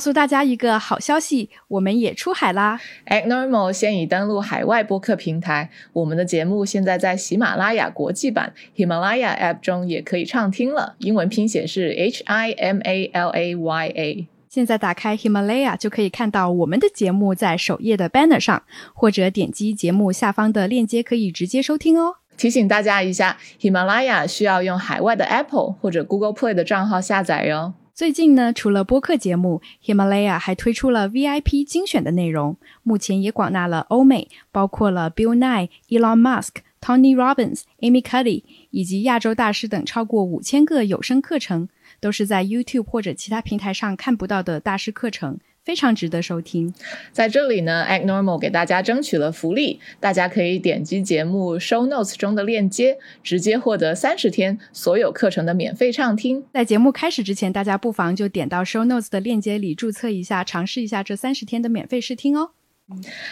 告诉大家一个好消息，我们也出海啦！Act Normal 现已登陆海外播客平台，我们的节目现在在喜马拉雅国际版 Himalaya App 中也可以畅听了。英文拼写是 H I M A L A Y A。现在打开 Himalaya 就可以看到我们的节目在首页的 banner 上，或者点击节目下方的链接可以直接收听哦。提醒大家一下，Himalaya 需要用海外的 Apple 或者 Google Play 的账号下载哟。最近呢，除了播客节目，Himalaya 还推出了 VIP 精选的内容，目前也广纳了欧美，包括了 Bill Nye、Elon Musk、Tony Robbins、Amy Cuddy 以及亚洲大师等超过五千个有声课程，都是在 YouTube 或者其他平台上看不到的大师课程。非常值得收听。在这里呢，Act Normal 给大家争取了福利，大家可以点击节目 Show Notes 中的链接，直接获得三十天所有课程的免费畅听。在节目开始之前，大家不妨就点到 Show Notes 的链接里注册一下，尝试一下这三十天的免费试听哦。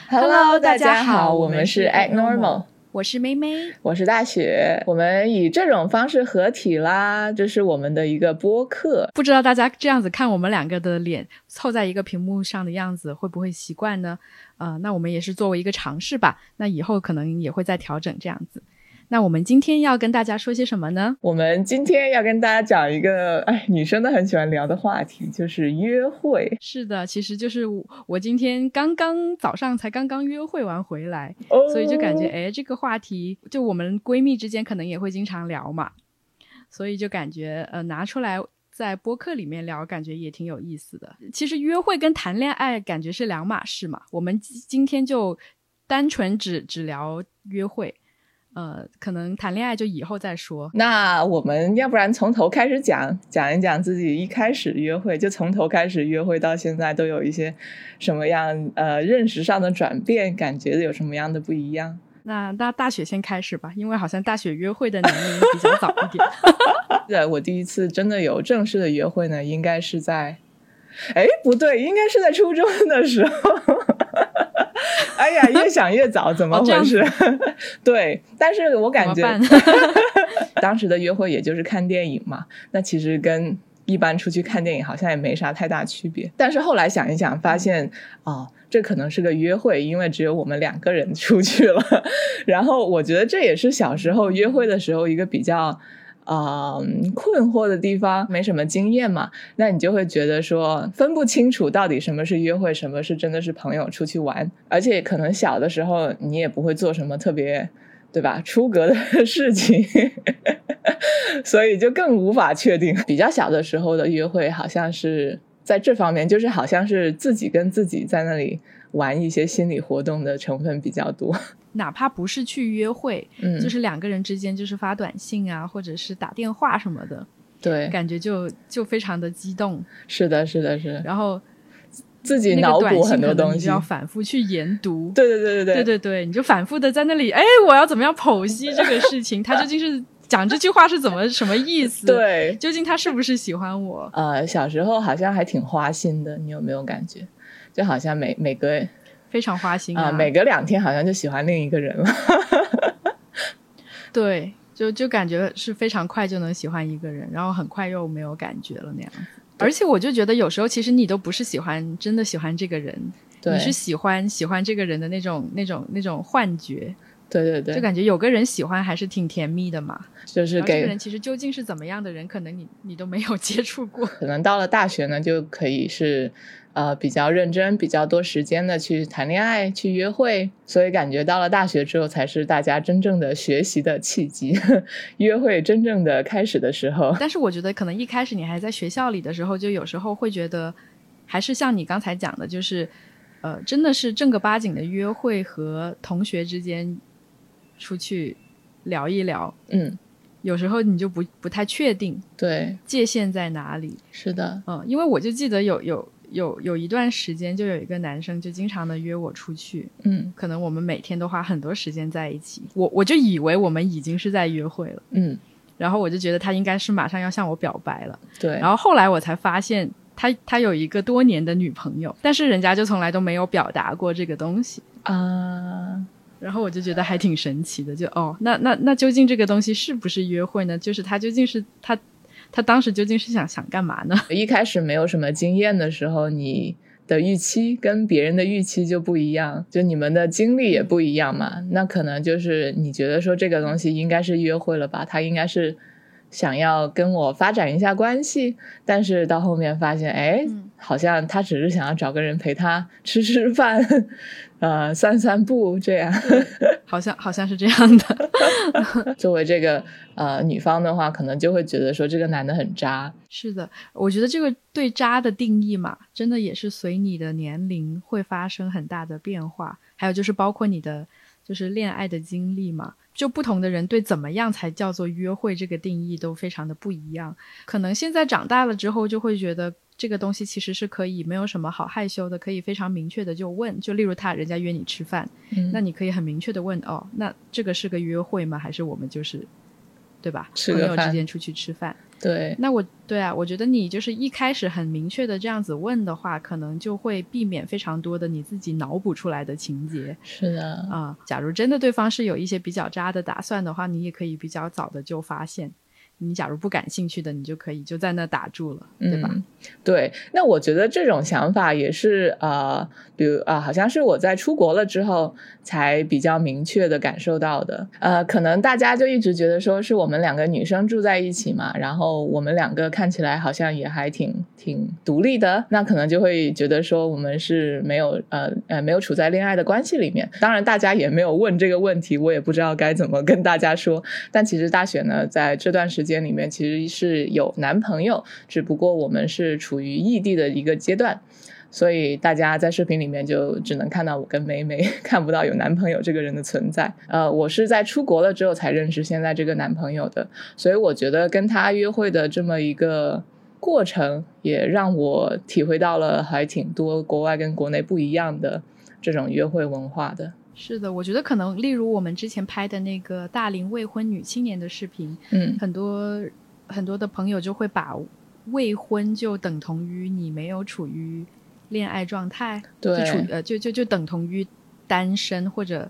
Hello，大家好，我们是 Act Normal。我是妹妹，我是大雪，我们以这种方式合体啦，这是我们的一个播客。不知道大家这样子看我们两个的脸凑在一个屏幕上的样子，会不会习惯呢？呃，那我们也是作为一个尝试吧，那以后可能也会再调整这样子。那我们今天要跟大家说些什么呢？我们今天要跟大家讲一个，哎，女生都很喜欢聊的话题，就是约会。是的，其实就是我今天刚刚早上才刚刚约会完回来，所以就感觉，哎，这个话题就我们闺蜜之间可能也会经常聊嘛，所以就感觉，呃，拿出来在播客里面聊，感觉也挺有意思的。其实约会跟谈恋爱感觉是两码事嘛，我们今天就单纯只只聊约会。呃，可能谈恋爱就以后再说。那我们要不然从头开始讲讲一讲自己一开始约会，就从头开始约会到现在都有一些什么样呃认识上的转变，感觉有什么样的不一样？那那大雪先开始吧，因为好像大雪约会的年龄比较早一点。对，我第一次真的有正式的约会呢，应该是在，哎，不对，应该是在初中的时候。哎呀，越想越早，怎么回事？对，但是我感觉 当时的约会也就是看电影嘛，那其实跟一般出去看电影好像也没啥太大区别。但是后来想一想，发现哦，这可能是个约会，因为只有我们两个人出去了。然后我觉得这也是小时候约会的时候一个比较。啊，困惑的地方没什么经验嘛，那你就会觉得说分不清楚到底什么是约会，什么是真的是朋友出去玩，而且可能小的时候你也不会做什么特别，对吧？出格的 事情，所以就更无法确定。比较小的时候的约会，好像是在这方面，就是好像是自己跟自己在那里玩一些心理活动的成分比较多。哪怕不是去约会，嗯，就是两个人之间，就是发短信啊，或者是打电话什么的，对，感觉就就非常的激动。是的，是的，是。然后自己脑补很多东西，要反复去研读。对对对对对对对对，你就反复的在那里，哎，我要怎么样剖析这个事情？他究竟是讲这句话是怎么什么意思？对，究竟他是不是喜欢我？呃，小时候好像还挺花心的，你有没有感觉？就好像每每个。非常花心啊！每隔两天好像就喜欢另一个人了。对，就就感觉是非常快就能喜欢一个人，然后很快又没有感觉了那样子。而且我就觉得有时候其实你都不是喜欢真的喜欢这个人，你是喜欢喜欢这个人的那种那种那种幻觉。对对对，就感觉有个人喜欢还是挺甜蜜的嘛。就是这个人其实究竟是怎么样的人，可能你你都没有接触过。可能到了大学呢，就可以是。呃，比较认真，比较多时间的去谈恋爱、去约会，所以感觉到了大学之后才是大家真正的学习的契机，约会真正的开始的时候。但是我觉得，可能一开始你还在学校里的时候，就有时候会觉得，还是像你刚才讲的，就是呃，真的是正儿八经的约会和同学之间出去聊一聊，嗯，有时候你就不不太确定，对，界限在哪里？是的，嗯，因为我就记得有有。有有一段时间，就有一个男生就经常的约我出去，嗯，可能我们每天都花很多时间在一起，我我就以为我们已经是在约会了，嗯，然后我就觉得他应该是马上要向我表白了，对，然后后来我才发现他他有一个多年的女朋友，但是人家就从来都没有表达过这个东西啊，然后我就觉得还挺神奇的，就哦，那那那究竟这个东西是不是约会呢？就是他究竟是他。他当时究竟是想想干嘛呢？一开始没有什么经验的时候，你的预期跟别人的预期就不一样，就你们的经历也不一样嘛。那可能就是你觉得说这个东西应该是约会了吧，他应该是。想要跟我发展一下关系，但是到后面发现，哎，好像他只是想要找个人陪他吃吃饭，呃，散散步这样，好像好像是这样的。作为这个呃女方的话，可能就会觉得说这个男的很渣。是的，我觉得这个对渣的定义嘛，真的也是随你的年龄会发生很大的变化，还有就是包括你的就是恋爱的经历嘛。就不同的人对怎么样才叫做约会这个定义都非常的不一样。可能现在长大了之后，就会觉得这个东西其实是可以没有什么好害羞的，可以非常明确的就问。就例如他人家约你吃饭，那你可以很明确的问哦，那这个是个约会吗？还是我们就是，对吧？朋友之间出去吃饭。对，那我对啊，我觉得你就是一开始很明确的这样子问的话，可能就会避免非常多的你自己脑补出来的情节。是的啊，假如真的对方是有一些比较渣的打算的话，你也可以比较早的就发现。你假如不感兴趣的，你就可以就在那打住了，对吧？对，那我觉得这种想法也是呃，比如啊，好像是我在出国了之后才比较明确的感受到的。呃，可能大家就一直觉得说是我们两个女生住在一起嘛，然后我们两个看起来好像也还挺挺独立的，那可能就会觉得说我们是没有呃呃没有处在恋爱的关系里面。当然，大家也没有问这个问题，我也不知道该怎么跟大家说。但其实大雪呢，在这段时间。间里面其实是有男朋友，只不过我们是处于异地的一个阶段，所以大家在视频里面就只能看到我跟梅梅，看不到有男朋友这个人的存在。呃，我是在出国了之后才认识现在这个男朋友的，所以我觉得跟他约会的这么一个过程，也让我体会到了还挺多国外跟国内不一样的这种约会文化的。是的，我觉得可能，例如我们之前拍的那个大龄未婚女青年的视频，嗯，很多很多的朋友就会把未婚就等同于你没有处于恋爱状态，对，就处呃就就就等同于单身或者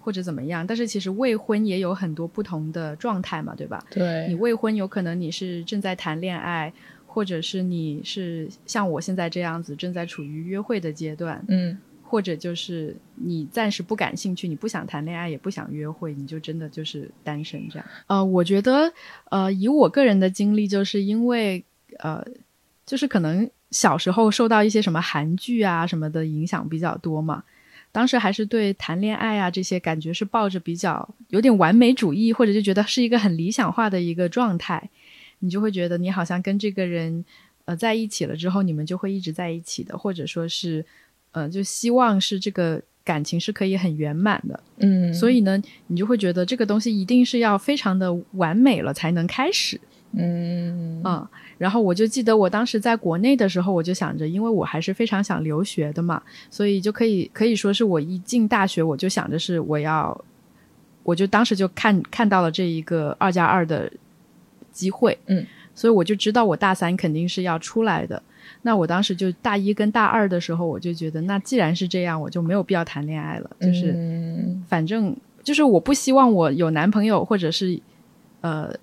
或者怎么样。但是其实未婚也有很多不同的状态嘛，对吧？对，你未婚有可能你是正在谈恋爱，或者是你是像我现在这样子正在处于约会的阶段，嗯。或者就是你暂时不感兴趣，你不想谈恋爱，也不想约会，你就真的就是单身这样。呃，我觉得，呃，以我个人的经历，就是因为，呃，就是可能小时候受到一些什么韩剧啊什么的影响比较多嘛，当时还是对谈恋爱啊这些感觉是抱着比较有点完美主义，或者就觉得是一个很理想化的一个状态，你就会觉得你好像跟这个人，呃，在一起了之后，你们就会一直在一起的，或者说是。嗯，就希望是这个感情是可以很圆满的，嗯，所以呢，你就会觉得这个东西一定是要非常的完美了才能开始，嗯。嗯，然后我就记得我当时在国内的时候，我就想着，因为我还是非常想留学的嘛，所以就可以可以说是我一进大学我就想着是我要，我就当时就看看到了这一个二加二的机会，嗯，所以我就知道我大三肯定是要出来的。那我当时就大一跟大二的时候，我就觉得，那既然是这样，我就没有必要谈恋爱了。就是，反正就是我不希望我有男朋友，或者是呃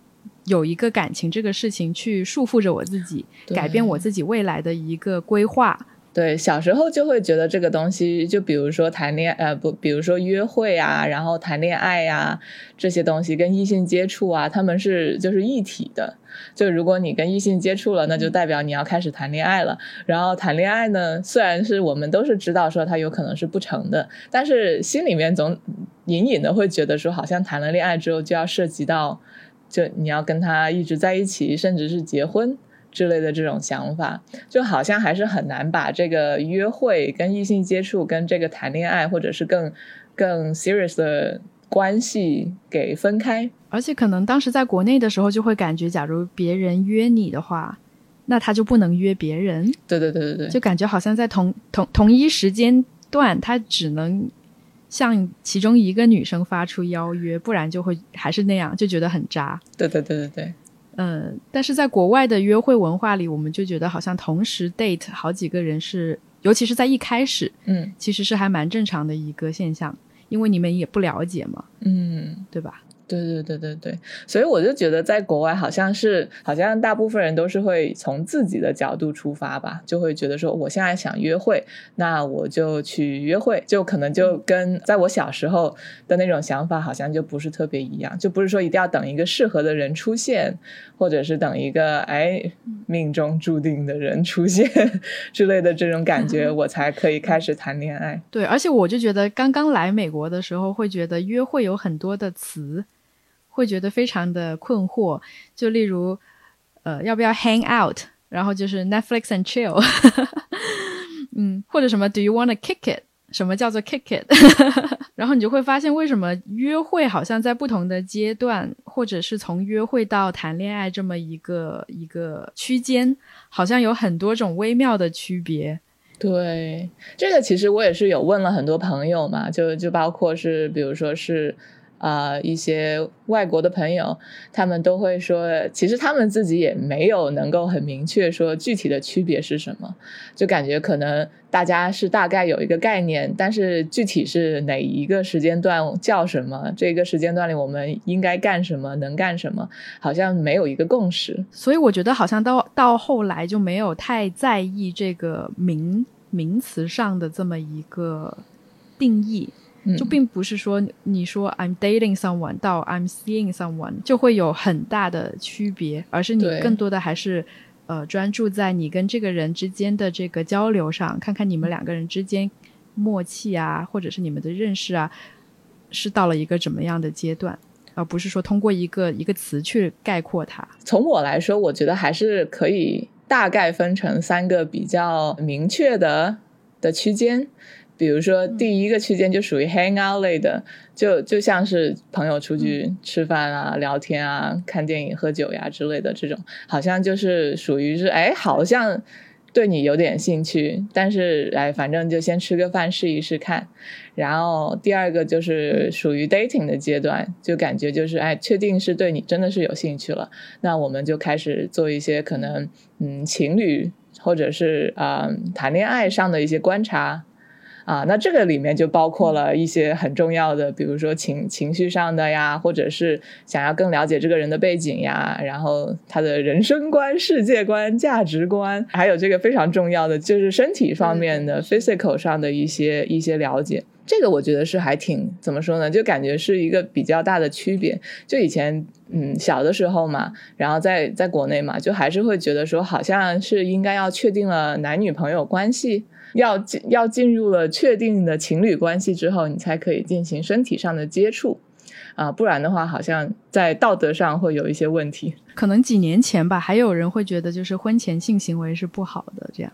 有一个感情这个事情去束缚着我自己，改变我自己未来的一个规划。对，小时候就会觉得这个东西，就比如说谈恋爱呃不，比如说约会啊，然后谈恋爱呀这些东西跟异性接触啊，他们是就是一体的。就如果你跟异性接触了，那就代表你要开始谈恋爱了。然后谈恋爱呢，虽然是我们都是知道说它有可能是不成的，但是心里面总隐隐的会觉得说，好像谈了恋爱之后就要涉及到，就你要跟他一直在一起，甚至是结婚。之类的这种想法，就好像还是很难把这个约会、跟异性接触、跟这个谈恋爱，或者是更更 serious 的关系给分开。而且可能当时在国内的时候，就会感觉，假如别人约你的话，那他就不能约别人。对对对对对，就感觉好像在同同同一时间段，他只能向其中一个女生发出邀约，不然就会还是那样，就觉得很渣。对对对对对。嗯，但是在国外的约会文化里，我们就觉得好像同时 date 好几个人是，尤其是在一开始，嗯，其实是还蛮正常的一个现象，因为你们也不了解嘛，嗯，对吧？对对对对对，所以我就觉得在国外好像是，好像大部分人都是会从自己的角度出发吧，就会觉得说，我现在想约会，那我就去约会，就可能就跟在我小时候的那种想法好像就不是特别一样，就不是说一定要等一个适合的人出现，或者是等一个哎命中注定的人出现 之类的这种感觉，我才可以开始谈恋爱。对，而且我就觉得刚刚来美国的时候，会觉得约会有很多的词。会觉得非常的困惑，就例如，呃，要不要 hang out，然后就是 Netflix and chill，嗯，或者什么 Do you wanna kick it？什么叫做 kick it？然后你就会发现，为什么约会好像在不同的阶段，或者是从约会到谈恋爱这么一个一个区间，好像有很多种微妙的区别。对，这个其实我也是有问了很多朋友嘛，就就包括是，比如说是。啊，一些外国的朋友，他们都会说，其实他们自己也没有能够很明确说具体的区别是什么，就感觉可能大家是大概有一个概念，但是具体是哪一个时间段叫什么，这个时间段里我们应该干什么，能干什么，好像没有一个共识。所以我觉得好像到到后来就没有太在意这个名名词上的这么一个定义。就并不是说你说 I'm dating someone 到 I'm seeing someone 就会有很大的区别，而是你更多的还是呃专注在你跟这个人之间的这个交流上，看看你们两个人之间默契啊，或者是你们的认识啊，是到了一个怎么样的阶段，而不是说通过一个一个词去概括它。从我来说，我觉得还是可以大概分成三个比较明确的的区间。比如说，第一个区间就属于 hang out 类的，就就像是朋友出去吃饭啊、聊天啊、看电影、喝酒呀之类的这种，好像就是属于是哎，好像对你有点兴趣，但是哎，反正就先吃个饭试一试看。然后第二个就是属于 dating 的阶段，就感觉就是哎，确定是对你真的是有兴趣了，那我们就开始做一些可能嗯情侣或者是啊谈恋爱上的一些观察。啊，那这个里面就包括了一些很重要的，比如说情情绪上的呀，或者是想要更了解这个人的背景呀，然后他的人生观、世界观、价值观，还有这个非常重要的就是身体方面的 physical 上的一些一些了解。这个我觉得是还挺怎么说呢？就感觉是一个比较大的区别。就以前嗯小的时候嘛，然后在在国内嘛，就还是会觉得说好像是应该要确定了男女朋友关系。要进要进入了确定的情侣关系之后，你才可以进行身体上的接触，啊，不然的话，好像在道德上会有一些问题。可能几年前吧，还有人会觉得就是婚前性行为是不好的，这样。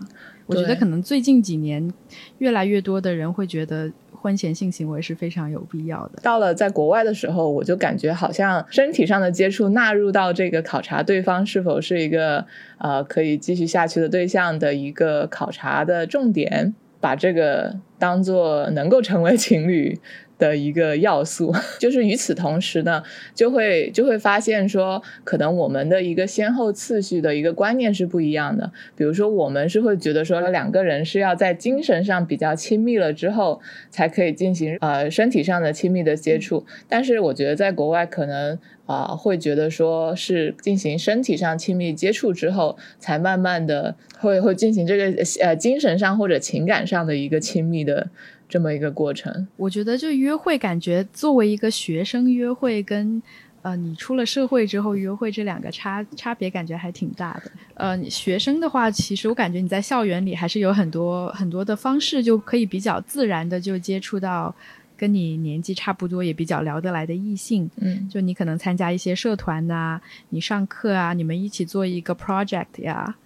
我觉得可能最近几年，越来越多的人会觉得。婚前性行为是非常有必要的。到了在国外的时候，我就感觉好像身体上的接触纳入到这个考察对方是否是一个呃可以继续下去的对象的一个考察的重点，把这个当做能够成为情侣。的一个要素，就是与此同时呢，就会就会发现说，可能我们的一个先后次序的一个观念是不一样的。比如说，我们是会觉得说，两个人是要在精神上比较亲密了之后，才可以进行呃身体上的亲密的接触。但是我觉得在国外可能啊会觉得说是进行身体上亲密接触之后，才慢慢的会会进行这个呃精神上或者情感上的一个亲密的。这么一个过程，我觉得就约会，感觉作为一个学生约会，跟呃你出了社会之后约会这两个差差别，感觉还挺大的。呃，学生的话，其实我感觉你在校园里还是有很多很多的方式，就可以比较自然的就接触到跟你年纪差不多也比较聊得来的异性。嗯，就你可能参加一些社团呐，你上课啊，你们一起做一个 project 呀。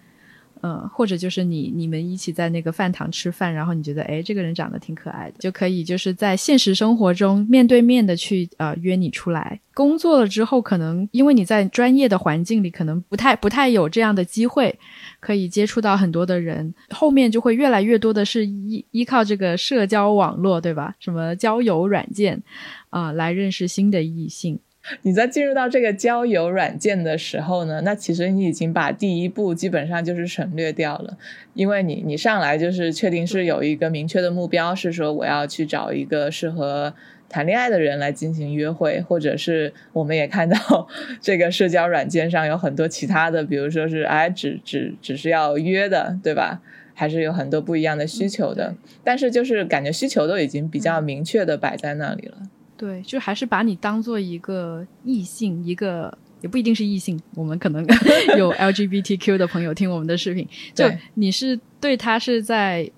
嗯，或者就是你你们一起在那个饭堂吃饭，然后你觉得哎这个人长得挺可爱的，就可以就是在现实生活中面对面的去呃约你出来。工作了之后，可能因为你在专业的环境里，可能不太不太有这样的机会可以接触到很多的人，后面就会越来越多的是依依靠这个社交网络，对吧？什么交友软件啊，来认识新的异性。你在进入到这个交友软件的时候呢，那其实你已经把第一步基本上就是省略掉了，因为你你上来就是确定是有一个明确的目标，是说我要去找一个适合谈恋爱的人来进行约会，或者是我们也看到 这个社交软件上有很多其他的，比如说是哎只只只是要约的，对吧？还是有很多不一样的需求的，但是就是感觉需求都已经比较明确的摆在那里了。对，就还是把你当做一个异性，一个也不一定是异性。我们可能 有 LGBTQ 的朋友听我们的视频，就你是对他是在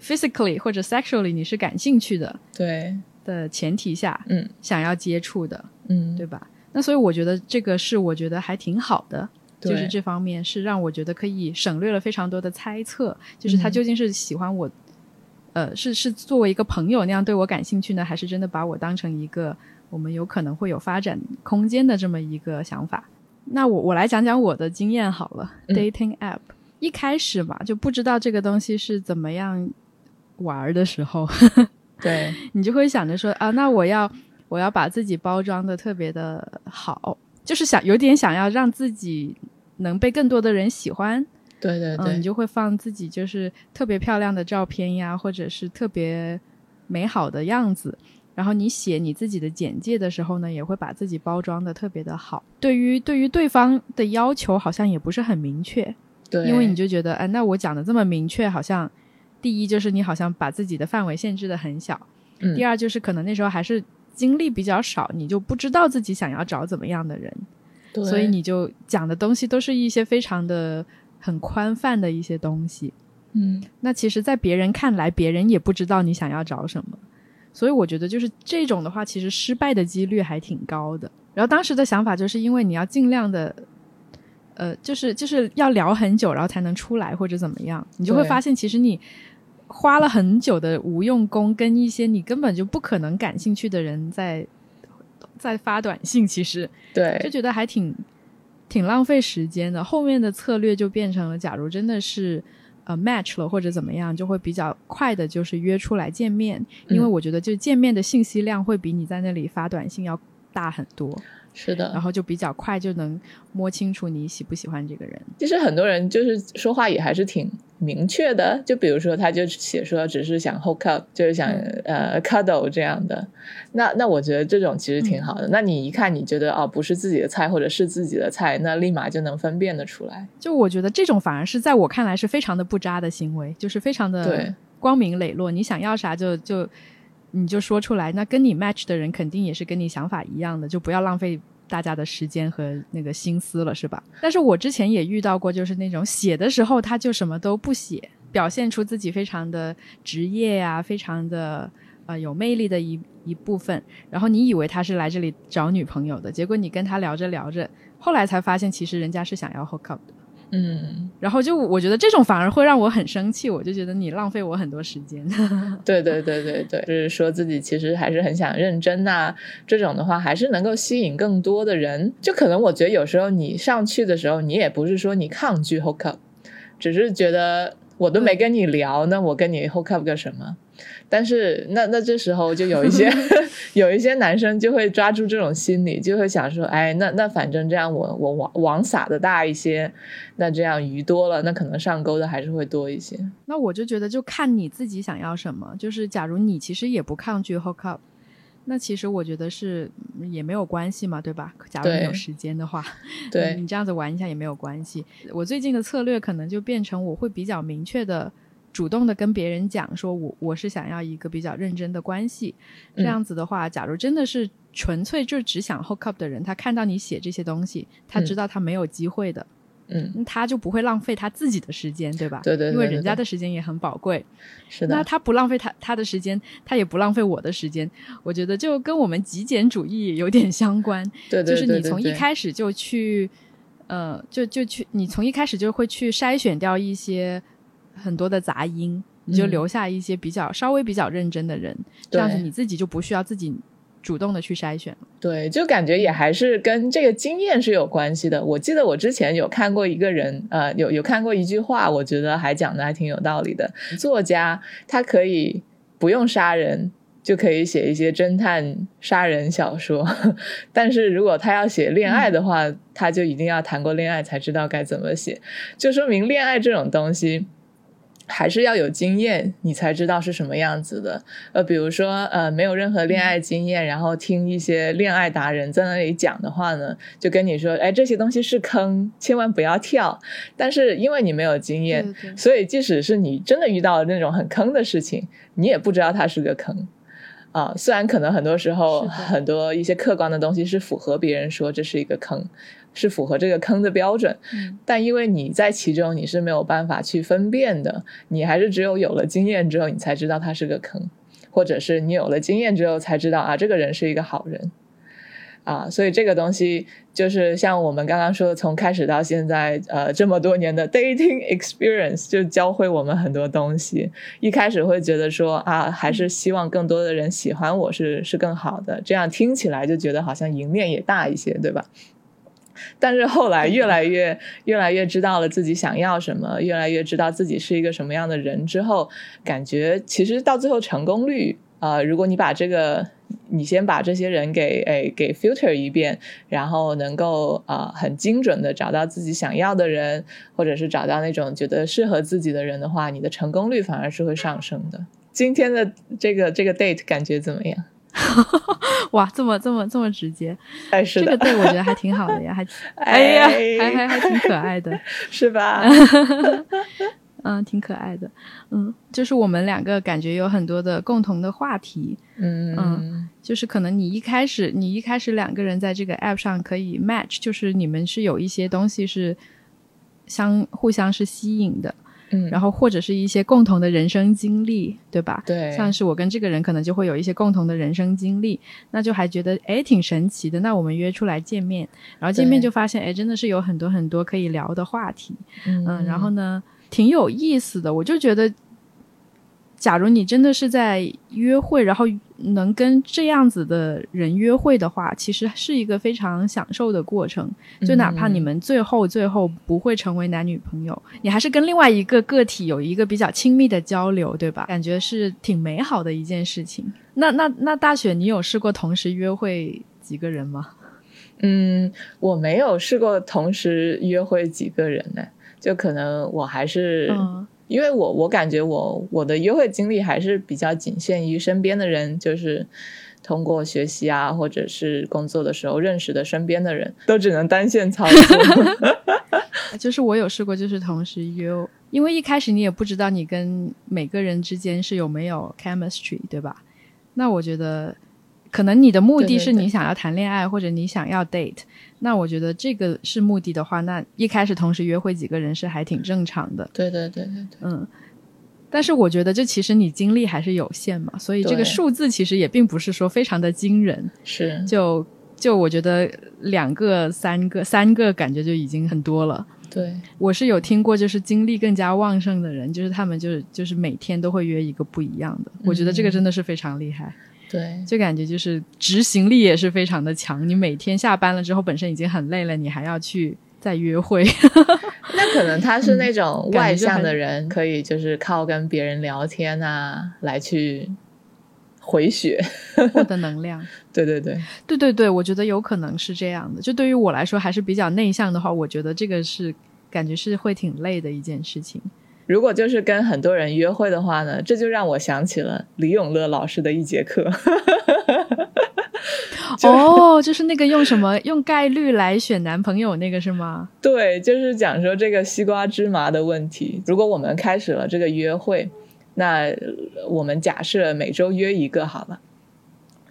physically 或者 sexually 你是感兴趣的，对的前提下，嗯，想要接触的，嗯，对吧？那所以我觉得这个是我觉得还挺好的，就是这方面是让我觉得可以省略了非常多的猜测，就是他究竟是喜欢我。呃，是是作为一个朋友那样对我感兴趣呢，还是真的把我当成一个我们有可能会有发展空间的这么一个想法？那我我来讲讲我的经验好了。Dating app 一开始嘛，就不知道这个东西是怎么样玩的时候，对 你就会想着说啊，那我要我要把自己包装的特别的好，就是想有点想要让自己能被更多的人喜欢。对对对，你就会放自己就是特别漂亮的照片呀，或者是特别美好的样子。然后你写你自己的简介的时候呢，也会把自己包装的特别的好。对于对于对方的要求，好像也不是很明确。对，因为你就觉得，哎，那我讲的这么明确，好像第一就是你好像把自己的范围限制的很小，嗯，第二就是可能那时候还是经历比较少，你就不知道自己想要找怎么样的人，对，所以你就讲的东西都是一些非常的。很宽泛的一些东西，嗯，那其实，在别人看来，别人也不知道你想要找什么，所以我觉得就是这种的话，其实失败的几率还挺高的。然后当时的想法就是因为你要尽量的，呃，就是就是要聊很久，然后才能出来或者怎么样，你就会发现，其实你花了很久的无用功，跟一些你根本就不可能感兴趣的人在在发短信，其实对，就觉得还挺。挺浪费时间的，后面的策略就变成了，假如真的是呃 match 了或者怎么样，就会比较快的，就是约出来见面，因为我觉得就见面的信息量会比你在那里发短信要大很多。是的，然后就比较快就能摸清楚你喜不喜欢这个人。其实很多人就是说话也还是挺明确的，就比如说他就写说只是想 hook up，就是想呃 cuddle 这样的。那那我觉得这种其实挺好的。那你一看你觉得哦不是自己的菜或者是自己的菜，那立马就能分辨得出来。就我觉得这种反而是在我看来是非常的不渣的行为，就是非常的光明磊落。你想要啥就就。你就说出来，那跟你 match 的人肯定也是跟你想法一样的，就不要浪费大家的时间和那个心思了，是吧？但是我之前也遇到过，就是那种写的时候他就什么都不写，表现出自己非常的职业呀，非常的呃有魅力的一一部分，然后你以为他是来这里找女朋友的，结果你跟他聊着聊着，后来才发现其实人家是想要 hook up 的。嗯，然后就我觉得这种反而会让我很生气，我就觉得你浪费我很多时间。对对对对对，就是说自己其实还是很想认真呐，这种的话还是能够吸引更多的人。就可能我觉得有时候你上去的时候，你也不是说你抗拒 hook up，只是觉得我都没跟你聊，那我跟你 hook up 个什么？但是那那这时候就有一些 有一些男生就会抓住这种心理，就会想说，哎，那那反正这样我我网网撒的大一些，那这样鱼多了，那可能上钩的还是会多一些。那我就觉得就看你自己想要什么，就是假如你其实也不抗拒 hook up，那其实我觉得是也没有关系嘛，对吧？假如你有时间的话，对你这样子玩一下也没有关系。我最近的策略可能就变成我会比较明确的。主动的跟别人讲说，我我是想要一个比较认真的关系，这样子的话，假如真的是纯粹就只想 hook up 的人，他看到你写这些东西，他知道他没有机会的，嗯，他就不会浪费他自己的时间，对吧？对对，因为人家的时间也很宝贵，是的。那他不浪费他他的时间，他也不浪费我的时间，我觉得就跟我们极简主义有点相关，对对，就是你从一开始就去，呃，就就去，你从一开始就会去筛选掉一些。很多的杂音，你就留下一些比较稍微比较认真的人，这样子你自己就不需要自己主动的去筛选。对，就感觉也还是跟这个经验是有关系的。我记得我之前有看过一个人，呃，有有看过一句话，我觉得还讲的还挺有道理的。作家他可以不用杀人，就可以写一些侦探杀人小说。但是如果他要写恋爱的话，他就一定要谈过恋爱才知道该怎么写，就说明恋爱这种东西。还是要有经验，你才知道是什么样子的。呃，比如说，呃，没有任何恋爱经验，然后听一些恋爱达人在那里讲的话呢，就跟你说，哎，这些东西是坑，千万不要跳。但是因为你没有经验，所以即使是你真的遇到了那种很坑的事情，你也不知道它是个坑。啊，虽然可能很多时候很多一些客观的东西是符合别人说这是一个坑。是符合这个坑的标准，但因为你在其中，你是没有办法去分辨的。你还是只有有了经验之后，你才知道它是个坑，或者是你有了经验之后才知道啊，这个人是一个好人啊。所以这个东西就是像我们刚刚说的，从开始到现在，呃，这么多年的 dating experience 就教会我们很多东西。一开始会觉得说啊，还是希望更多的人喜欢我是是更好的，这样听起来就觉得好像赢面也大一些，对吧？但是后来越来越越来越知道了自己想要什么，越来越知道自己是一个什么样的人之后，感觉其实到最后成功率啊，如果你把这个你先把这些人给诶给 filter 一遍，然后能够啊很精准的找到自己想要的人，或者是找到那种觉得适合自己的人的话，你的成功率反而是会上升的。今天的这个这个 date 感觉怎么样？哇，这么这么这么直接，哎，是这个对我觉得还挺好的呀，还 哎呀，还还还挺可爱的，是吧？嗯，挺可爱的，嗯，就是我们两个感觉有很多的共同的话题，嗯嗯，就是可能你一开始你一开始两个人在这个 app 上可以 match，就是你们是有一些东西是相互相是吸引的。然后或者是一些共同的人生经历，对吧？对，像是我跟这个人可能就会有一些共同的人生经历，那就还觉得哎挺神奇的。那我们约出来见面，然后见面就发现哎真的是有很多很多可以聊的话题，嗯，然后呢挺有意思的。我就觉得，假如你真的是在约会，然后。能跟这样子的人约会的话，其实是一个非常享受的过程。就哪怕你们最后最后不会成为男女朋友，你还是跟另外一个个体有一个比较亲密的交流，对吧？感觉是挺美好的一件事情。那那那大雪，你有试过同时约会几个人吗？嗯，我没有试过同时约会几个人呢，就可能我还是。因为我我感觉我我的约会经历还是比较仅限于身边的人，就是通过学习啊，或者是工作的时候认识的身边的人，都只能单线操作。就是我有试过，就是同时约，因为一开始你也不知道你跟每个人之间是有没有 chemistry，对吧？那我觉得。可能你的目的是你想要谈恋爱，或者你想要 date，那我觉得这个是目的的话，那一开始同时约会几个人是还挺正常的。对对对对对，嗯。但是我觉得这其实你精力还是有限嘛，所以这个数字其实也并不是说非常的惊人。是，就就我觉得两个、三个、三个感觉就已经很多了。对，我是有听过，就是精力更加旺盛的人，就是他们就是就是每天都会约一个不一样的。我觉得这个真的是非常厉害。对，就感觉就是执行力也是非常的强。你每天下班了之后，本身已经很累了，你还要去再约会。那可能他是那种外向的人，可以就是靠跟别人聊天啊，来去回血，获得能量。对 对对，对对对，我觉得有可能是这样的。就对于我来说，还是比较内向的话，我觉得这个是感觉是会挺累的一件事情。如果就是跟很多人约会的话呢，这就让我想起了李永乐老师的一节课。哦，就是那个用什么用概率来选男朋友那个是吗？对，就是讲说这个西瓜芝麻的问题。如果我们开始了这个约会，那我们假设每周约一个好了。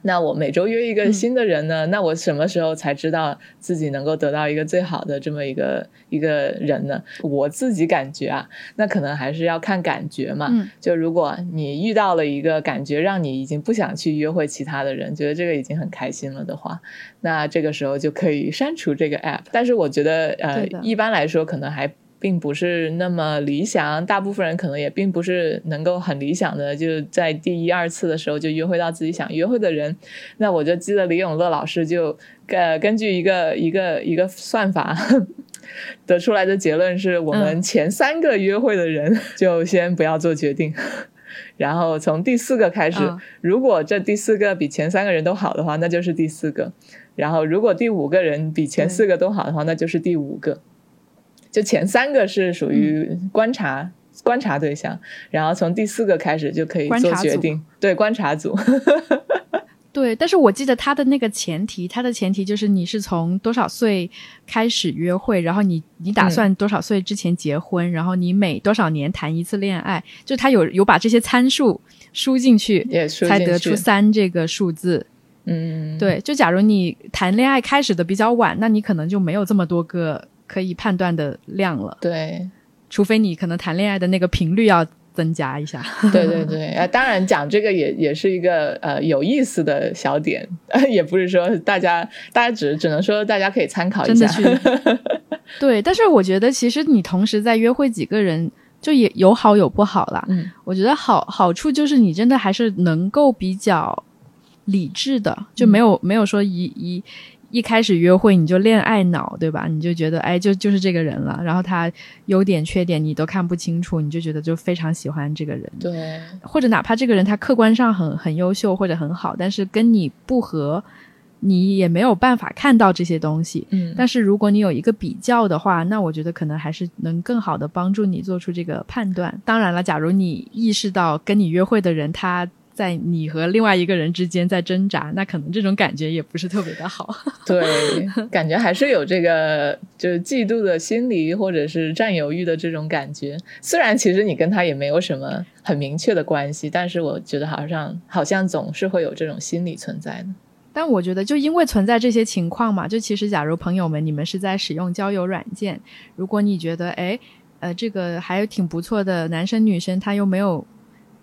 那我每周约一个新的人呢？那我什么时候才知道自己能够得到一个最好的这么一个一个人呢？我自己感觉啊，那可能还是要看感觉嘛。就如果你遇到了一个感觉让你已经不想去约会其他的人，觉得这个已经很开心了的话，那这个时候就可以删除这个 app。但是我觉得，呃，一般来说可能还。并不是那么理想，大部分人可能也并不是能够很理想的，就在第一二次的时候就约会到自己想约会的人。那我就记得李永乐老师就呃根据一个一个一个算法得出来的结论是，我们前三个约会的人就先不要做决定，然后从第四个开始，如果这第四个比前三个人都好的话，那就是第四个。然后如果第五个人比前四个都好的话，那就是第五个。就前三个是属于观察观察对象，然后从第四个开始就可以做决定。对，观察组。对，但是我记得他的那个前提，他的前提就是你是从多少岁开始约会，然后你你打算多少岁之前结婚，然后你每多少年谈一次恋爱，就他有有把这些参数输进去，才得出三这个数字。嗯，对，就假如你谈恋爱开始的比较晚，那你可能就没有这么多个可以判断的量了。对，除非你可能谈恋爱的那个频率要。增加一下，对对对，呃，当然讲这个也也是一个呃有意思的小点，也不是说大家大家只只能说大家可以参考一下，对，但是我觉得其实你同时在约会几个人，就也有好有不好啦。嗯，我觉得好好处就是你真的还是能够比较理智的，就没有没有说一一。一开始约会你就恋爱脑，对吧？你就觉得哎，就就是这个人了，然后他优点缺点你都看不清楚，你就觉得就非常喜欢这个人。对，或者哪怕这个人他客观上很很优秀或者很好，但是跟你不合，你也没有办法看到这些东西。嗯，但是如果你有一个比较的话，那我觉得可能还是能更好的帮助你做出这个判断。当然了，假如你意识到跟你约会的人他。在你和另外一个人之间在挣扎，那可能这种感觉也不是特别的好。对，感觉还是有这个就是嫉妒的心理，或者是占有欲的这种感觉。虽然其实你跟他也没有什么很明确的关系，但是我觉得好像好像总是会有这种心理存在的。但我觉得就因为存在这些情况嘛，就其实假如朋友们你们是在使用交友软件，如果你觉得哎呃这个还挺不错的男生女生，他又没有。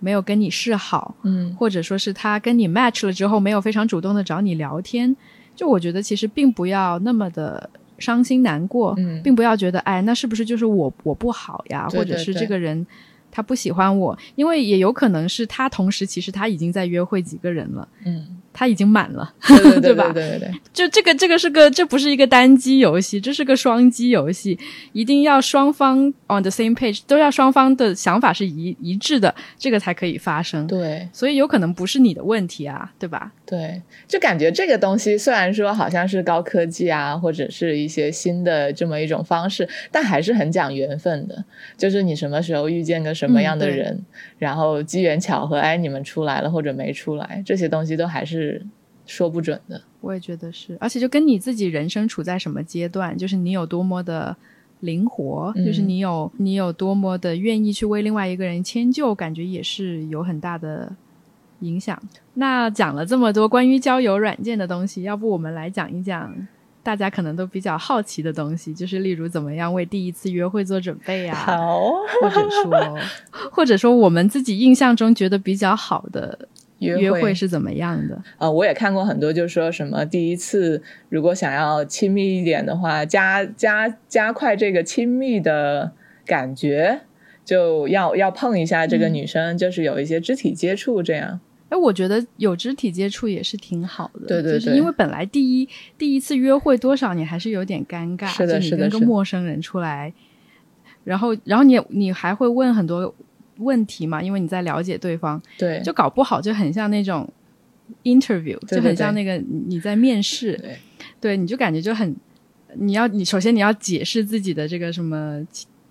没有跟你示好，嗯，或者说是他跟你 match 了之后，没有非常主动的找你聊天，就我觉得其实并不要那么的伤心难过，嗯，并不要觉得哎，那是不是就是我我不好呀，或者是这个人他不喜欢我，因为也有可能是他同时其实他已经在约会几个人了，嗯。他已经满了，对吧？对对对，就这个，这个是个，这不是一个单机游戏，这是个双机游戏，一定要双方 on the same page，都要双方的想法是一一致的，这个才可以发生。对，所以有可能不是你的问题啊，对吧？对，就感觉这个东西虽然说好像是高科技啊，或者是一些新的这么一种方式，但还是很讲缘分的。就是你什么时候遇见个什么样的人，然后机缘巧合，哎，你们出来了或者没出来，这些东西都还是。是说不准的，我也觉得是，而且就跟你自己人生处在什么阶段，就是你有多么的灵活，就是你有你有多么的愿意去为另外一个人迁就，感觉也是有很大的影响。那讲了这么多关于交友软件的东西，要不我们来讲一讲大家可能都比较好奇的东西，就是例如怎么样为第一次约会做准备啊，好，或者说或者说我们自己印象中觉得比较好的。约会是怎么样的？呃，我也看过很多，就是说什么第一次如果想要亲密一点的话，加加加快这个亲密的感觉，就要要碰一下这个女生，就是有一些肢体接触这样。哎，我觉得有肢体接触也是挺好的，对对对，因为本来第一第一次约会多少你还是有点尴尬，是的，是的，跟个陌生人出来，然后然后你你还会问很多。问题嘛，因为你在了解对方，对，就搞不好就很像那种 interview，就很像那个你在面试，对，对，你就感觉就很，你要你首先你要解释自己的这个什么，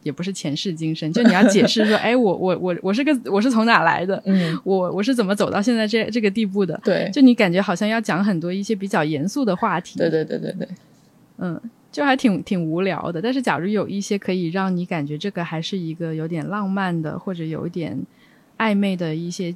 也不是前世今生，就你要解释说，哎，我我我我是个我是从哪来的，嗯，我我是怎么走到现在这这个地步的，对，就你感觉好像要讲很多一些比较严肃的话题，对对对对对，嗯。就还挺挺无聊的，但是假如有一些可以让你感觉这个还是一个有点浪漫的，或者有一点暧昧的一些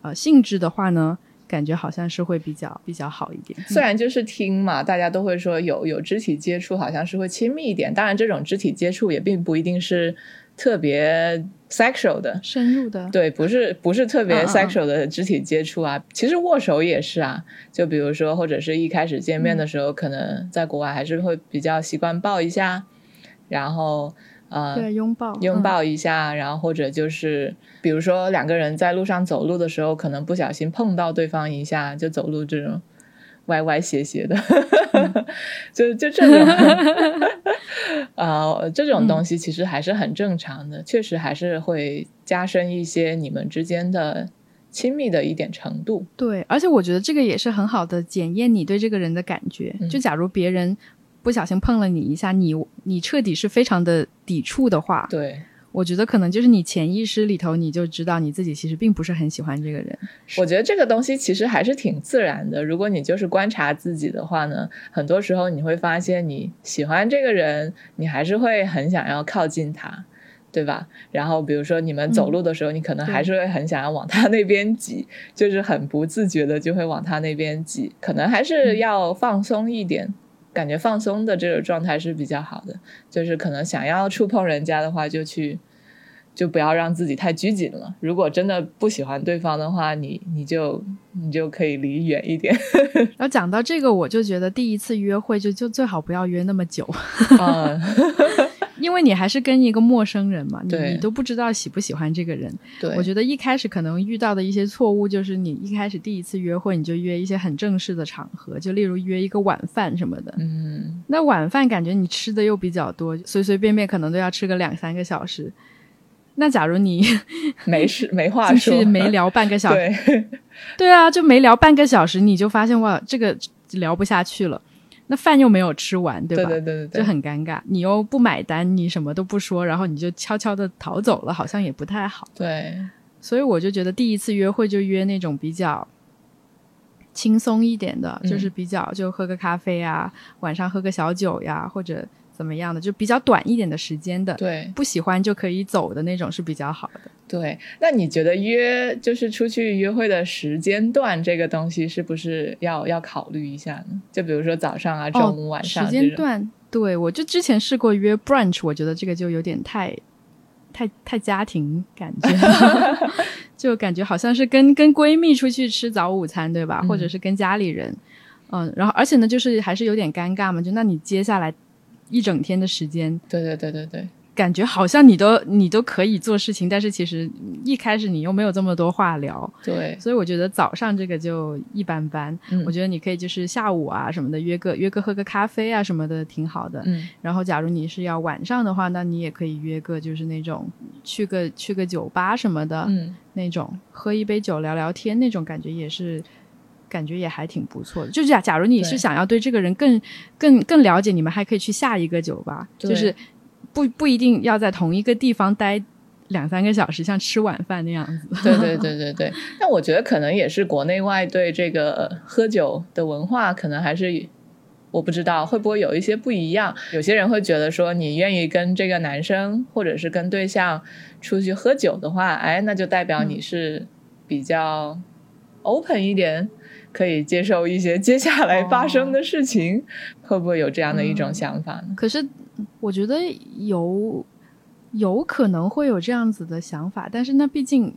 呃性质的话呢，感觉好像是会比较比较好一点。虽然就是听嘛，大家都会说有有肢体接触，好像是会亲密一点。当然，这种肢体接触也并不一定是。特别 sexual 的深入的，对，不是不是特别 sexual 的肢体接触啊，其实握手也是啊，就比如说或者是一开始见面的时候，可能在国外还是会比较习惯抱一下，然后呃，对，拥抱拥抱一下，然后或者就是比如说两个人在路上走路的时候，可能不小心碰到对方一下，就走路这种歪歪斜斜的，就就这种，呃，这种东西其实还是很正常的，确实还是会加深一些你们之间的亲密的一点程度。对，而且我觉得这个也是很好的检验你对这个人的感觉。就假如别人不小心碰了你一下，你你彻底是非常的抵触的话，对。我觉得可能就是你潜意识里头，你就知道你自己其实并不是很喜欢这个人。我觉得这个东西其实还是挺自然的。如果你就是观察自己的话呢，很多时候你会发现你喜欢这个人，你还是会很想要靠近他，对吧？然后比如说你们走路的时候，你可能还是会很想要往他那边挤，就是很不自觉的就会往他那边挤。可能还是要放松一点。感觉放松的这个状态是比较好的，就是可能想要触碰人家的话，就去，就不要让自己太拘谨了。如果真的不喜欢对方的话，你你就你就可以离远一点。然后讲到这个，我就觉得第一次约会就就最好不要约那么久。嗯。因为你还是跟一个陌生人嘛，你你都不知道喜不喜欢这个人。对，我觉得一开始可能遇到的一些错误，就是你一开始第一次约会，你就约一些很正式的场合，就例如约一个晚饭什么的。嗯，那晚饭感觉你吃的又比较多，随随便便可能都要吃个两三个小时。那假如你 没事没话说，没 聊半个小时，对，对啊，就没聊半个小时，你就发现哇，这个聊不下去了。那饭又没有吃完，对吧？对对对对，就很尴尬。你又不买单，你什么都不说，然后你就悄悄的逃走了，好像也不太好。对，所以我就觉得第一次约会就约那种比较轻松一点的，就是比较就喝个咖啡啊，晚上喝个小酒呀，或者。怎么样的就比较短一点的时间的，对，不喜欢就可以走的那种是比较好的。对，那你觉得约就是出去约会的时间段这个东西是不是要要考虑一下呢？就比如说早上啊、中午、晚上时间段。对，我就之前试过约 brunch，我觉得这个就有点太太太家庭感觉，就感觉好像是跟跟闺蜜出去吃早午餐，对吧？或者是跟家里人，嗯，然后而且呢，就是还是有点尴尬嘛。就那你接下来。一整天的时间，对对对对对，感觉好像你都你都可以做事情，但是其实一开始你又没有这么多话聊，对，所以我觉得早上这个就一般般。我觉得你可以就是下午啊什么的约个约个喝个咖啡啊什么的挺好的。嗯，然后假如你是要晚上的话，那你也可以约个就是那种去个去个酒吧什么的，嗯，那种喝一杯酒聊聊天那种感觉也是。感觉也还挺不错的，就假假如你是想要对这个人更更更了解，你们还可以去下一个酒吧，就是不不一定要在同一个地方待两三个小时，像吃晚饭那样子。对对对对对。但我觉得可能也是国内外对这个喝酒的文化，可能还是我不知道会不会有一些不一样。有些人会觉得说，你愿意跟这个男生或者是跟对象出去喝酒的话，哎，那就代表你是比较 open 一点。可以接受一些接下来发生的事情，会不会有这样的一种想法呢？可是我觉得有有可能会有这样子的想法，但是那毕竟。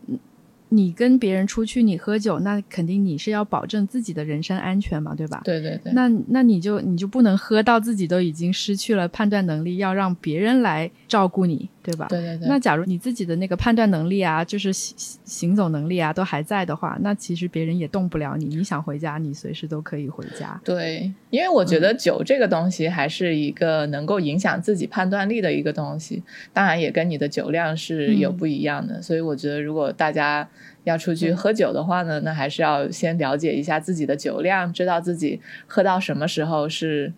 你跟别人出去，你喝酒，那肯定你是要保证自己的人身安全嘛，对吧？对对对。那那你就你就不能喝到自己都已经失去了判断能力，要让别人来照顾你，对吧？对对对。那假如你自己的那个判断能力啊，就是行行走能力啊，都还在的话，那其实别人也动不了你。你想回家，你随时都可以回家。对，因为我觉得酒这个东西还是一个能够影响自己判断力的一个东西，当然也跟你的酒量是有不一样的。所以我觉得，如果大家要出去喝酒的话呢，那还是要先了解一下自己的酒量，知道自己喝到什么时候是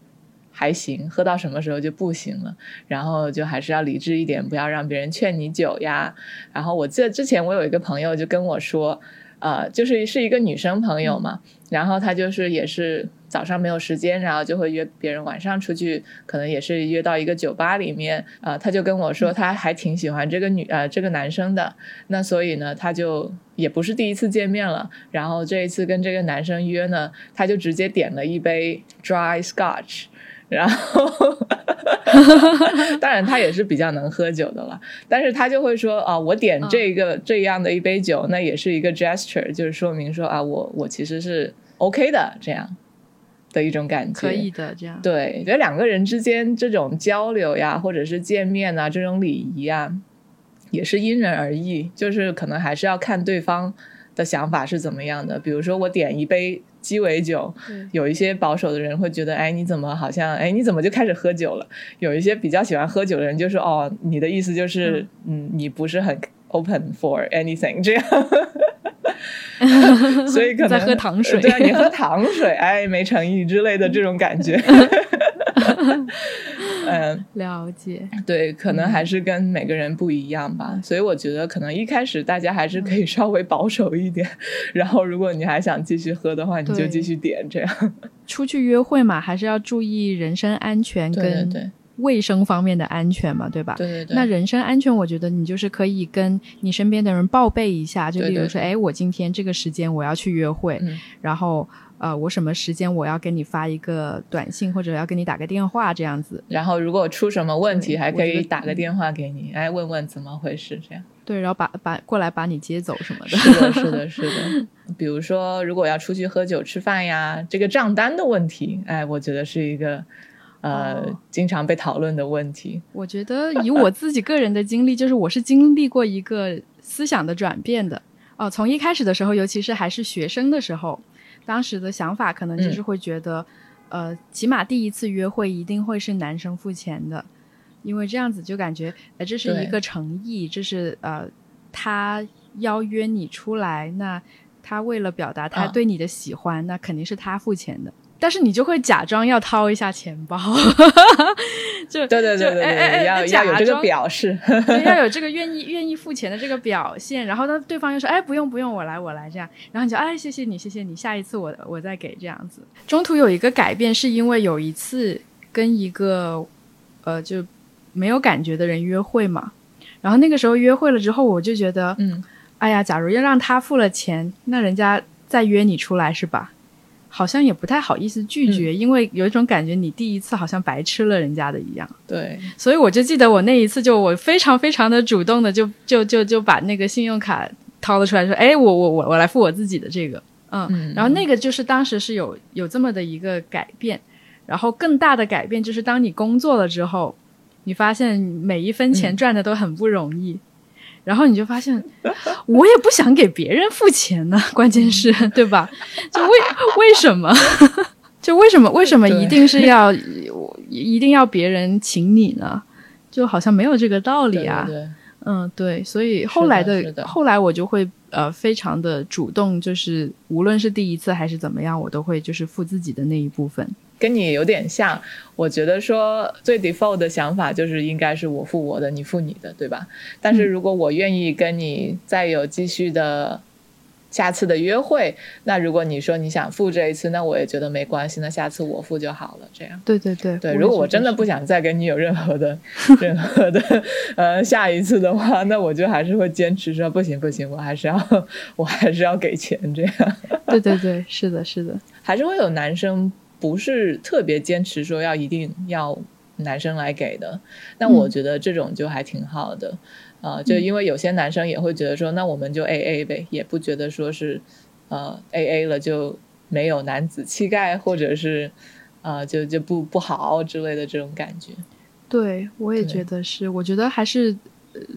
还行，喝到什么时候就不行了。然后就还是要理智一点，不要让别人劝你酒呀。然后我记得之前我有一个朋友就跟我说，呃，就是是一个女生朋友嘛，然后她就是也是。早上没有时间，然后就会约别人晚上出去，可能也是约到一个酒吧里面。啊，她就跟我说，她还挺喜欢这个女呃这个男生的。那所以呢，她就也不是第一次见面了。然后这一次跟这个男生约呢，他就直接点了一杯 dry scotch。然后，当然他也是比较能喝酒的了。但是他就会说啊，我点这个这样的一杯酒，那也是一个 gesture，就是说明说啊，我我其实是 OK 的这样。的一种感觉，可以的，这样对，觉得两个人之间这种交流呀，或者是见面啊，这种礼仪啊，也是因人而异，就是可能还是要看对方的想法是怎么样的。比如说，我点一杯鸡尾酒，有一些保守的人会觉得，哎，你怎么好像，哎，你怎么就开始喝酒了？有一些比较喜欢喝酒的人就说，哦，你的意思就是，嗯，你不是很 open for anything 这样，所以可能在喝糖水，对啊，你喝糖水，哎，没诚意之类的这种感觉。嗯，了解。对，可能还是跟每个人不一样吧。所以我觉得，可能一开始大家还是可以稍微保守一点。然后，如果你还想继续喝的话，你就继续点这样。出去约会嘛，还是要注意人身安全跟卫生方面的安全嘛，对吧？对对对。那人身安全，我觉得你就是可以跟你身边的人报备一下，就比如说，哎，我今天这个时间我要去约会，然后。呃，我什么时间我要给你发一个短信，或者要给你打个电话这样子。然后如果出什么问题，还可以打个电话给你，哎，问问怎么回事这样。对，然后把把过来把你接走什么的。是的，是的，是的。比如说，如果要出去喝酒吃饭呀，这个账单的问题，哎，我觉得是一个呃经常被讨论的问题。我觉得以我自己个人的经历，就是我是经历过一个思想的转变的。哦，从一开始的时候，尤其是还是学生的时候。当时的想法可能就是会觉得，呃，起码第一次约会一定会是男生付钱的，因为这样子就感觉，呃，这是一个诚意，这是呃，他邀约你出来，那他为了表达他对你的喜欢，那肯定是他付钱的。但是你就会假装要掏一下钱包，就对对对对对，要要有这个表示，要有这个 愿意愿意付钱的这个表现。然后呢，对方又说：“哎，不用不用，我来我来。”这样，然后你就哎，谢谢你，谢谢你，下一次我我再给这样子。中途有一个改变，是因为有一次跟一个呃就没有感觉的人约会嘛，然后那个时候约会了之后，我就觉得，嗯，哎呀，假如要让他付了钱，那人家再约你出来是吧？好像也不太好意思拒绝，因为有一种感觉，你第一次好像白吃了人家的一样。对，所以我就记得我那一次，就我非常非常的主动的，就就就就把那个信用卡掏了出来，说：“哎，我我我我来付我自己的这个。”嗯，然后那个就是当时是有有这么的一个改变，然后更大的改变就是当你工作了之后，你发现每一分钱赚的都很不容易。然后你就发现，我也不想给别人付钱呢，关键是，对吧？就为为什么？就为什么？为什么一定是要一定要别人请你呢？就好像没有这个道理啊。嗯，对。所以后来的后来，我就会呃，非常的主动，就是无论是第一次还是怎么样，我都会就是付自己的那一部分。跟你有点像，我觉得说最 default 的想法就是应该是我付我的，你付你的，对吧？但是如果我愿意跟你再有继续的下次的约会，那如果你说你想付这一次，那我也觉得没关系，那下次我付就好了。这样，对对对对。如果我真的不想再跟你有任何的 任何的呃下一次的话，那我就还是会坚持说不行不行，我还是要我还是要给钱这样。对对对，是的是的，还是会有男生。不是特别坚持说要一定要男生来给的，那我觉得这种就还挺好的，啊，就因为有些男生也会觉得说，那我们就 A A 呗，也不觉得说是呃 A A 了就没有男子气概，或者是啊就就不不好之类的这种感觉。对，我也觉得是，我觉得还是。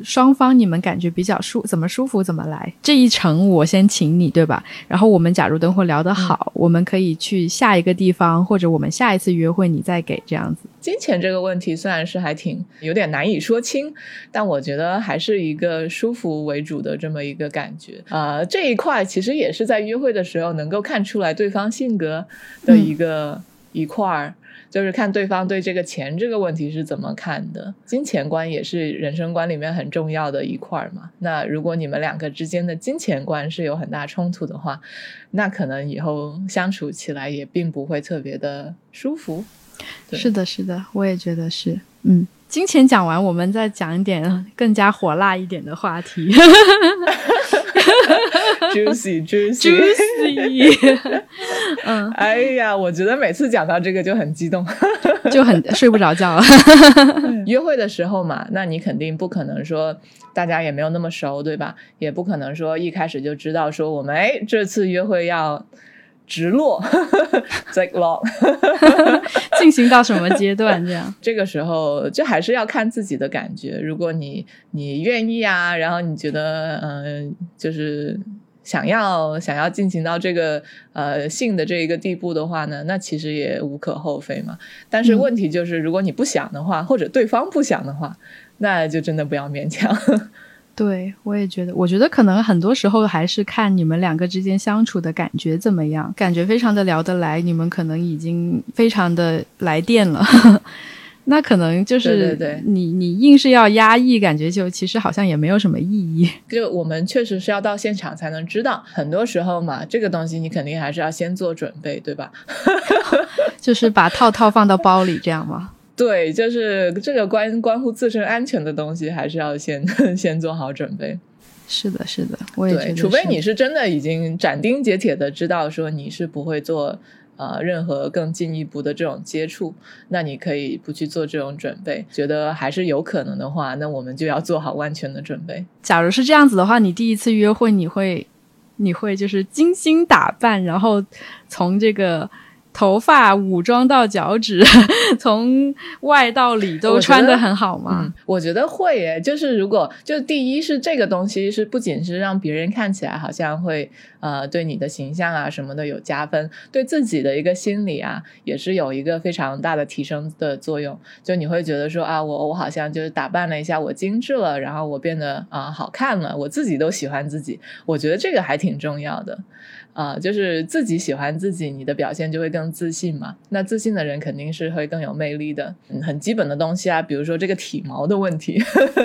双方你们感觉比较舒，怎么舒服怎么来。这一程我先请你，对吧？然后我们假如等会聊得好，我们可以去下一个地方，或者我们下一次约会你再给这样子。金钱这个问题虽然是还挺有点难以说清，但我觉得还是一个舒服为主的这么一个感觉呃。这一块其实也是在约会的时候能够看出来对方性格的一个一块儿。就是看对方对这个钱这个问题是怎么看的，金钱观也是人生观里面很重要的一块嘛。那如果你们两个之间的金钱观是有很大冲突的话，那可能以后相处起来也并不会特别的舒服。是的，是的，我也觉得是。嗯，金钱讲完，我们再讲一点更加火辣一点的话题。Juicy, juicy, juicy。嗯，哎呀，我觉得每次讲到这个就很激动，就很睡不着觉了。约会的时候嘛，那你肯定不可能说大家也没有那么熟，对吧？也不可能说一开始就知道说我们哎这次约会要。直落，在落，进行到什么阶段？这样，这个时候就还是要看自己的感觉。如果你你愿意啊，然后你觉得嗯，就是想要想要进行到这个呃性的这一个地步的话呢，那其实也无可厚非嘛。但是问题就是，如果你不想的话，或者对方不想的话，那就真的不要勉强。对，我也觉得，我觉得可能很多时候还是看你们两个之间相处的感觉怎么样，感觉非常的聊得来，你们可能已经非常的来电了。那可能就是对你你硬是要压抑，感觉就其实好像也没有什么意义。就我们确实是要到现场才能知道，很多时候嘛，这个东西你肯定还是要先做准备，对吧？就是把套套放到包里，这样吗？对，就是这个关关乎自身安全的东西，还是要先 先做好准备。是的，是的，我也觉得，除非你是真的已经斩钉截铁的知道说你是不会做呃任何更进一步的这种接触，那你可以不去做这种准备。觉得还是有可能的话，那我们就要做好万全的准备。假如是这样子的话，你第一次约会，你会你会就是精心打扮，然后从这个。头发、武装到脚趾，从外到里都穿的很好吗？我觉得会耶。就是如果就第一是这个东西是不仅是让别人看起来好像会呃对你的形象啊什么的有加分，对自己的一个心理啊也是有一个非常大的提升的作用。就你会觉得说啊，我我好像就是打扮了一下，我精致了，然后我变得啊好看了，我自己都喜欢自己。我觉得这个还挺重要的。啊，就是自己喜欢自己，你的表现就会更自信嘛。那自信的人肯定是会更有魅力的。嗯，很基本的东西啊，比如说这个体毛的问题，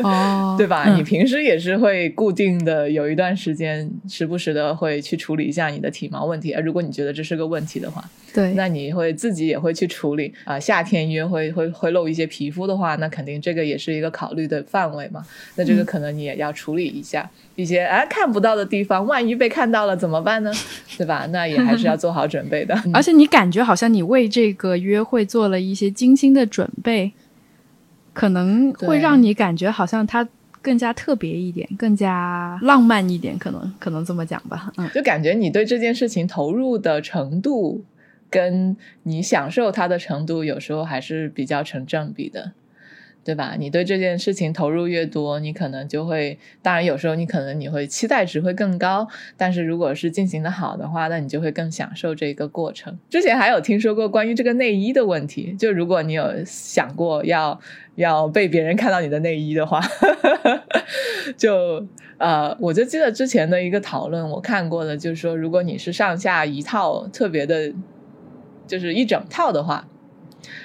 哦，对吧？你平时也是会固定的有一段时间，时不时的会去处理一下你的体毛问题。而如果你觉得这是个问题的话，对，那你会自己也会去处理啊。夏天约会会会露一些皮肤的话，那肯定这个也是一个考虑的范围嘛。那这个可能你也要处理一下。一些啊看不到的地方，万一被看到了怎么办呢？对吧？那也还是要做好准备的。而且你感觉好像你为这个约会做了一些精心的准备，可能会让你感觉好像它更加特别一点，更加浪漫一点。可能可能这么讲吧。嗯，就感觉你对这件事情投入的程度，跟你享受它的程度，有时候还是比较成正比的。对吧？你对这件事情投入越多，你可能就会，当然有时候你可能你会期待值会更高，但是如果是进行的好的话，那你就会更享受这个过程。之前还有听说过关于这个内衣的问题，就如果你有想过要要被别人看到你的内衣的话，就呃，我就记得之前的一个讨论，我看过的，就是说如果你是上下一套特别的，就是一整套的话，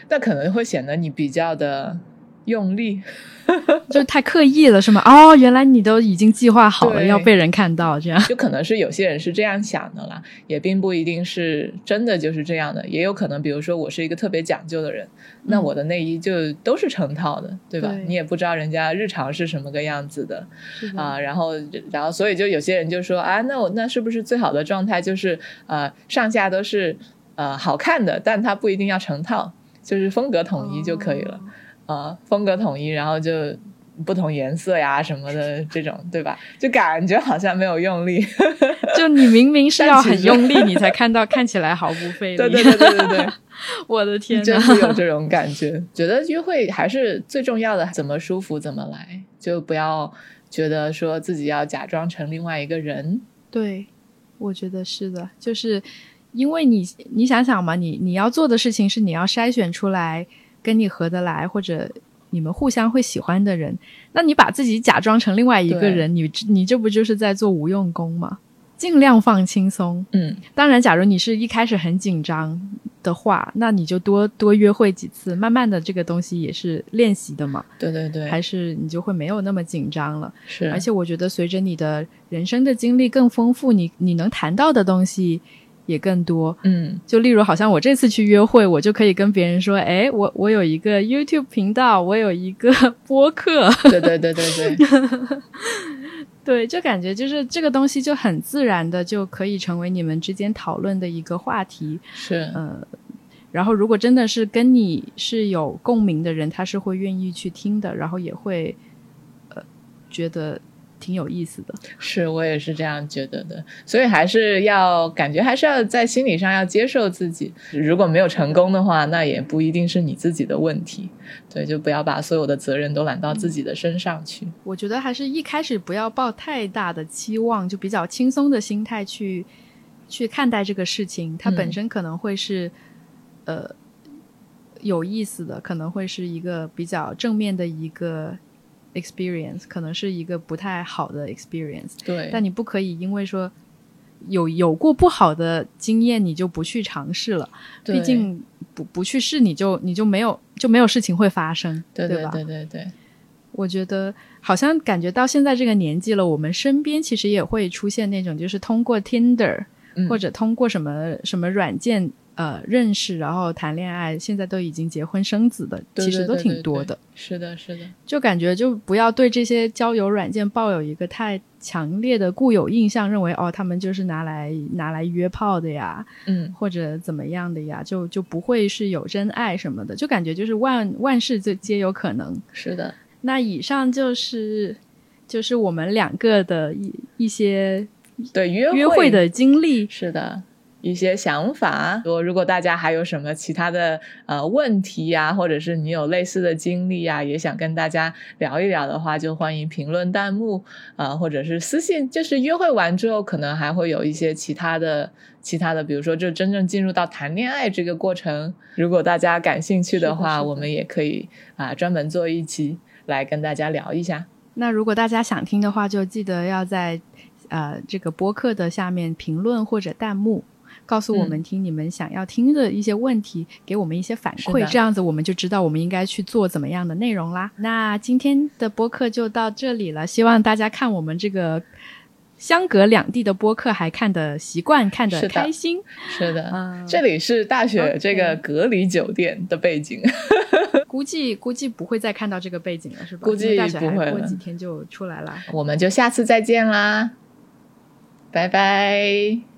那可能会显得你比较的。用力，就太刻意了，是吗？哦，原来你都已经计划好了要被人看到，这样。就可能是有些人是这样想的啦，也并不一定是真的就是这样的，也有可能，比如说我是一个特别讲究的人，那我的内衣就都是成套的，对吧？你也不知道人家日常是什么个样子的啊，然后，然后，所以就有些人就说啊，那我那是不是最好的状态就是呃上下都是呃好看的，但它不一定要成套，就是风格统一就可以了。呃，风格统一，然后就不同颜色呀什么的这种，对吧？就感觉好像没有用力，就你明明是要很用力，你才看到看起来毫不费力。对对对对对对，我的天，真是有这种感觉。觉得约会还是最重要的，怎么舒服怎么来，就不要觉得说自己要假装成另外一个人。对，我觉得是的，就是因为你你想想嘛，你你要做的事情是你要筛选出来。跟你合得来，或者你们互相会喜欢的人，那你把自己假装成另外一个人，你你这不就是在做无用功吗？尽量放轻松。嗯，当然，假如你是一开始很紧张的话，那你就多多约会几次，慢慢的这个东西也是练习的嘛。对对对，还是你就会没有那么紧张了。是，而且我觉得随着你的人生的经历更丰富，你你能谈到的东西。也更多，嗯，就例如，好像我这次去约会，我就可以跟别人说，哎，我我有一个 YouTube 频道，我有一个播客，对对对对对，对，就感觉就是这个东西就很自然的就可以成为你们之间讨论的一个话题，是，呃，然后如果真的是跟你是有共鸣的人，他是会愿意去听的，然后也会，呃，觉得。挺有意思的。是我也是这样觉得的，所以还是要感觉还是要在心理上要接受自己。如果没有成功的话，那也不一定是你自己的问题。对，就不要把所有的责任都揽到自己的身上去。我觉得还是一开始不要抱太大的期望，就比较轻松的心态去去看待这个事情。它本身可能会是呃有意思的，可能会是一个比较正面的一个。Experience 可能是一个不太好的 experience，对，但你不可以因为说有有过不好的经验，你就不去尝试了。毕竟不不去试，你就你就没有就没有事情会发生，对对吧？对对对。我觉得好像感觉到现在这个年纪了，我们身边其实也会出现那种，就是通过 Tinder 或者通过什么什么软件。呃，认识然后谈恋爱，现在都已经结婚生子的，其实都挺多的。是的，是的。就感觉就不要对这些交友软件抱有一个太强烈的固有印象，认为哦，他们就是拿来拿来约炮的呀，嗯，或者怎么样的呀，就就不会是有真爱什么的。就感觉就是万万事就皆有可能。是的。那以上就是就是我们两个的一一些对约约会的经历。是的。一些想法，说如果大家还有什么其他的呃问题呀，或者是你有类似的经历呀，也想跟大家聊一聊的话，就欢迎评论弹幕啊，或者是私信。就是约会完之后，可能还会有一些其他的、其他的，比如说就真正进入到谈恋爱这个过程，如果大家感兴趣的话，我们也可以啊专门做一期来跟大家聊一下。那如果大家想听的话，就记得要在呃这个播客的下面评论或者弹幕。告诉我们听你们想要听的一些问题，给我们一些反馈，这样子我们就知道我们应该去做怎么样的内容啦。那今天的播客就到这里了，希望大家看我们这个相隔两地的播客还看的习惯，看的开心。是的，这里是大雪这个隔离酒店的背景，估计估计不会再看到这个背景了，是吧？估计不会过几天就出来了。我们就下次再见啦，拜拜。